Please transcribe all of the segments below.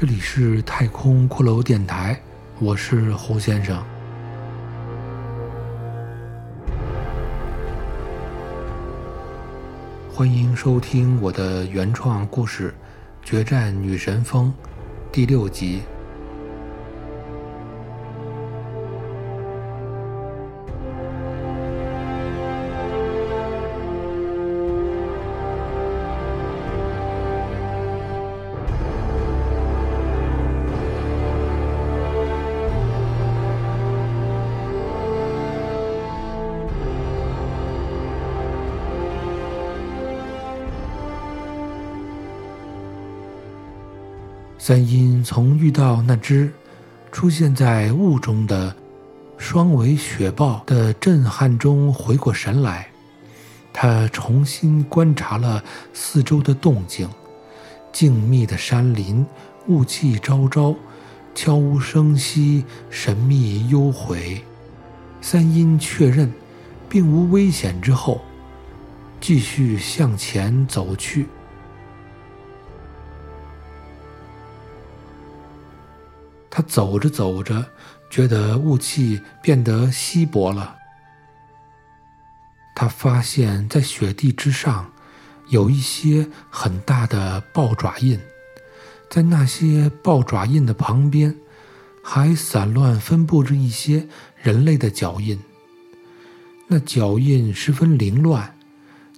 这里是太空骷髅电台，我是胡先生。欢迎收听我的原创故事《决战女神峰》第六集。三阴从遇到那只出现在雾中的双尾雪豹的震撼中回过神来，他重新观察了四周的动静，静谧的山林，雾气昭昭，悄无声息，神秘幽回。三阴确认并无危险之后，继续向前走去。他走着走着，觉得雾气变得稀薄了。他发现，在雪地之上，有一些很大的豹爪印，在那些豹爪印的旁边，还散乱分布着一些人类的脚印。那脚印十分凌乱，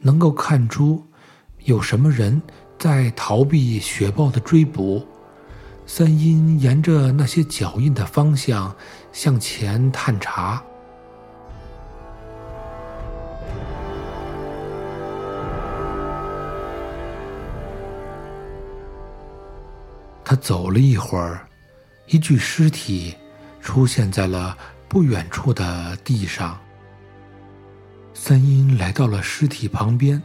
能够看出有什么人在逃避雪豹的追捕。三阴沿着那些脚印的方向向前探查，他走了一会儿，一具尸体出现在了不远处的地上。三阴来到了尸体旁边，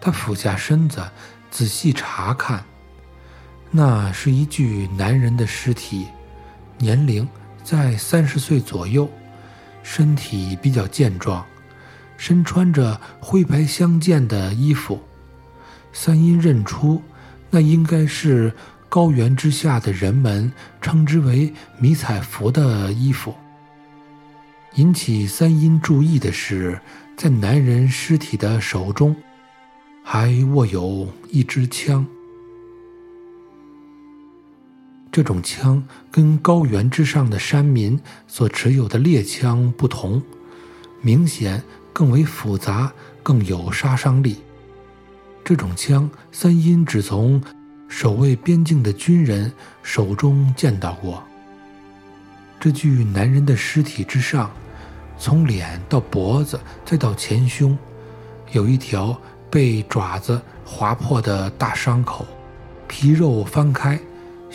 他俯下身子仔细查看。那是一具男人的尸体，年龄在三十岁左右，身体比较健壮，身穿着灰白相间的衣服。三阴认出，那应该是高原之下的人们称之为迷彩服的衣服。引起三阴注意的是，在男人尸体的手中，还握有一支枪。这种枪跟高原之上的山民所持有的猎枪不同，明显更为复杂，更有杀伤力。这种枪，三阴只从守卫边境的军人手中见到过。这具男人的尸体之上，从脸到脖子再到前胸，有一条被爪子划破的大伤口，皮肉翻开。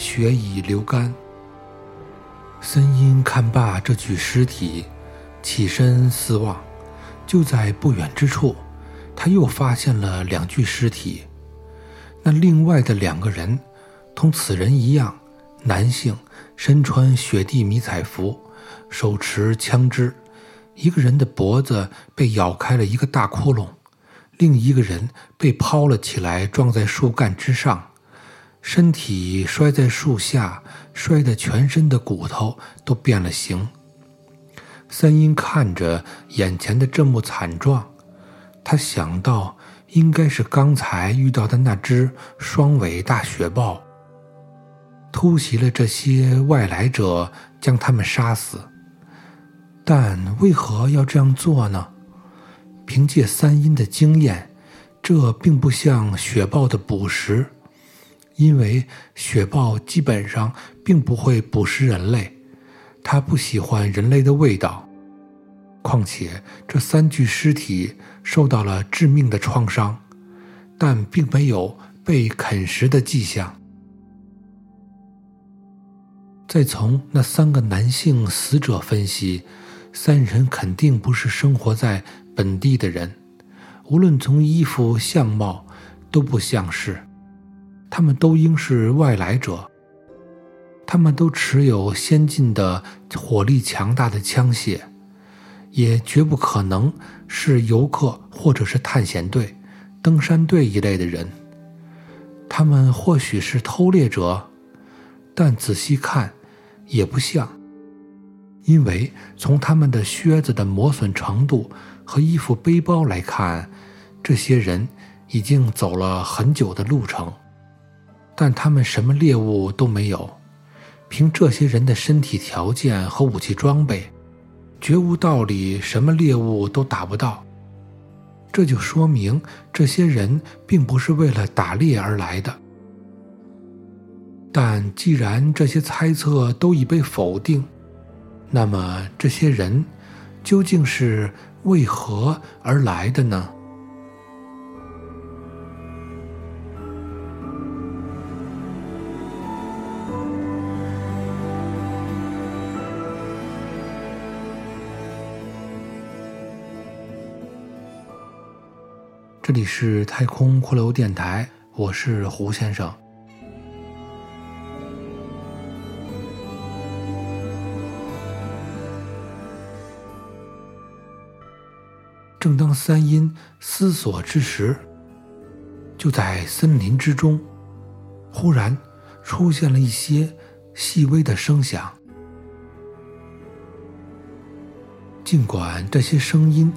血已流干。森音看罢这具尸体，起身四望，就在不远之处，他又发现了两具尸体。那另外的两个人，同此人一样，男性，身穿雪地迷彩服，手持枪支。一个人的脖子被咬开了一个大窟窿，另一个人被抛了起来，撞在树干之上。身体摔在树下，摔得全身的骨头都变了形。三阴看着眼前的这幕惨状，他想到应该是刚才遇到的那只双尾大雪豹突袭了这些外来者，将他们杀死。但为何要这样做呢？凭借三阴的经验，这并不像雪豹的捕食。因为雪豹基本上并不会捕食人类，它不喜欢人类的味道。况且这三具尸体受到了致命的创伤，但并没有被啃食的迹象。再从那三个男性死者分析，三人肯定不是生活在本地的人，无论从衣服、相貌都不像是。他们都应是外来者，他们都持有先进的、火力强大的枪械，也绝不可能是游客或者是探险队、登山队一类的人。他们或许是偷猎者，但仔细看，也不像，因为从他们的靴子的磨损程度和衣服背包来看，这些人已经走了很久的路程，但他们什么猎物都没有。凭这些人的身体条件和武器装备，绝无道理什么猎物都打不到。这就说明这些人并不是为了打猎而来的。但既然这些猜测都已被否定，那么这些人究竟是为何而来的呢？这里是太空骷髅电台，我是胡先生。正当三阴思索之时，就在森林之中，忽然出现了一些细微的声响。尽管这些声音，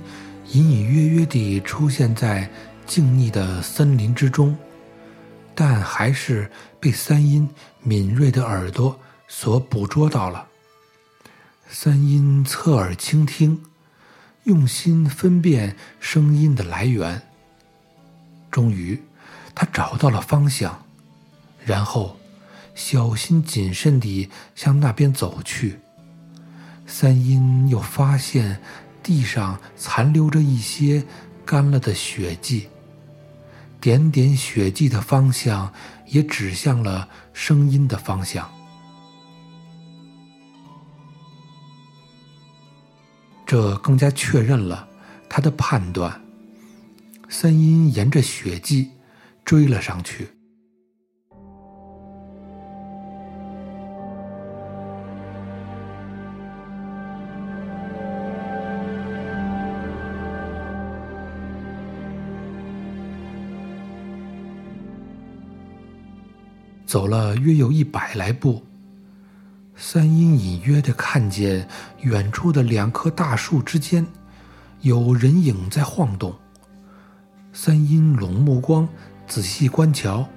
隐隐约约地出现在静谧的森林之中，但还是被三阴敏锐的耳朵所捕捉到了。三阴侧耳倾听，用心分辨声音的来源。终于，他找到了方向，然后小心谨慎地向那边走去。三阴又发现。地上残留着一些干了的血迹，点点血迹的方向也指向了声音的方向。这更加确认了他的判断。三阴沿着血迹追了上去。走了约有一百来步，三阴隐约的看见远处的两棵大树之间有人影在晃动。三阴拢目光仔细观瞧，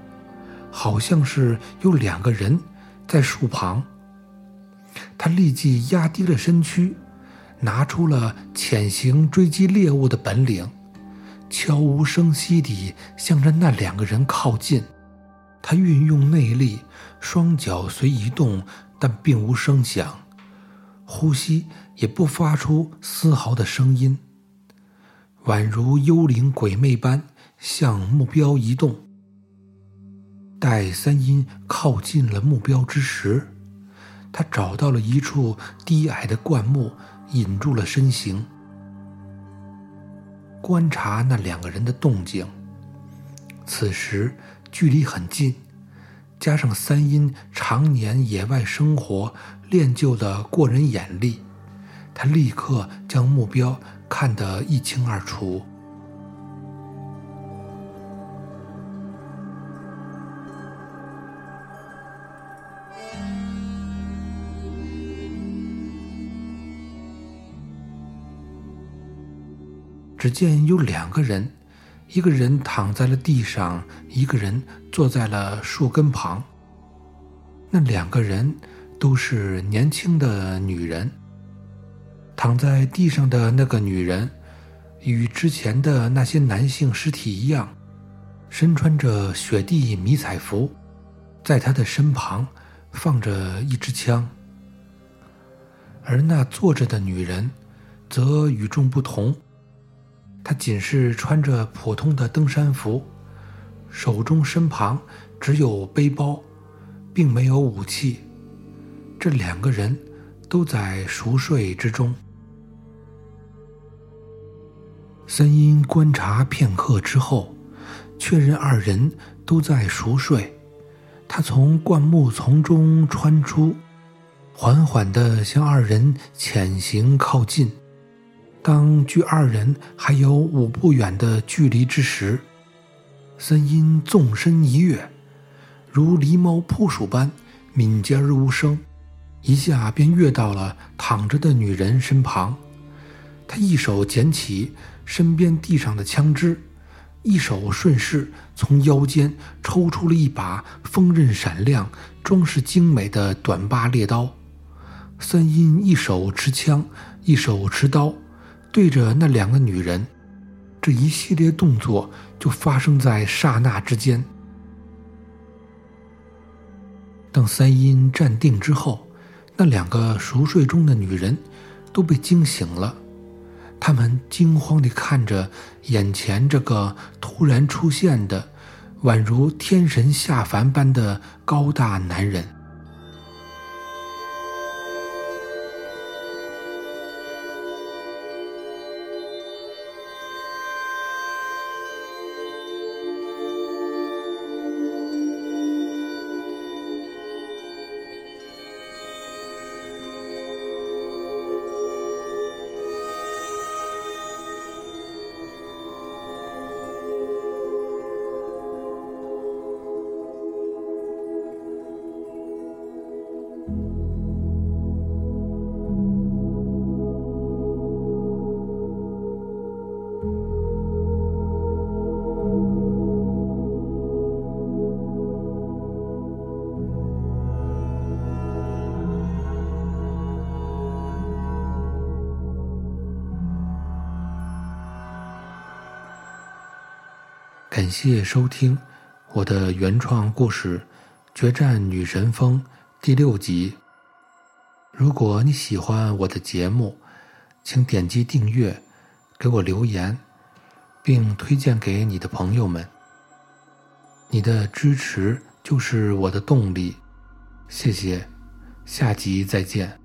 好像是有两个人在树旁。他立即压低了身躯，拿出了潜行追击猎物的本领，悄无声息地向着那两个人靠近。他运用内力，双脚虽移动，但并无声响，呼吸也不发出丝毫的声音，宛如幽灵鬼魅般向目标移动。待三阴靠近了目标之时，他找到了一处低矮的灌木，引住了身形，观察那两个人的动静。此时。距离很近，加上三阴常年野外生活练就的过人眼力，他立刻将目标看得一清二楚。只见有两个人。一个人躺在了地上，一个人坐在了树根旁。那两个人都是年轻的女人。躺在地上的那个女人，与之前的那些男性尸体一样，身穿着雪地迷彩服，在她的身旁放着一支枪。而那坐着的女人，则与众不同。他仅是穿着普通的登山服，手中身旁只有背包，并没有武器。这两个人都在熟睡之中。三阴观察片刻之后，确认二人都在熟睡。他从灌木丛中穿出，缓缓地向二人潜行靠近。当距二人还有五步远的距离之时，三阴纵身一跃，如狸猫扑鼠般敏捷而无声，一下便跃到了躺着的女人身旁。他一手捡起身边地上的枪支，一手顺势从腰间抽出了一把锋刃闪亮、装饰精美的短把猎刀。三阴一手持枪，一手持刀，对着那两个女人。这一系列动作就发生在刹那之间。等三阴站定之后，那两个熟睡中的女人都被惊醒了。她们惊慌地看着眼前这个突然出现的、宛如天神下凡般的高大男人。感谢收听我的原创故事《决战女神峰》第六集。如果你喜欢我的节目，请点击订阅，给我留言，并推荐给你的朋友们。你的支持就是我的动力，谢谢，下集再见。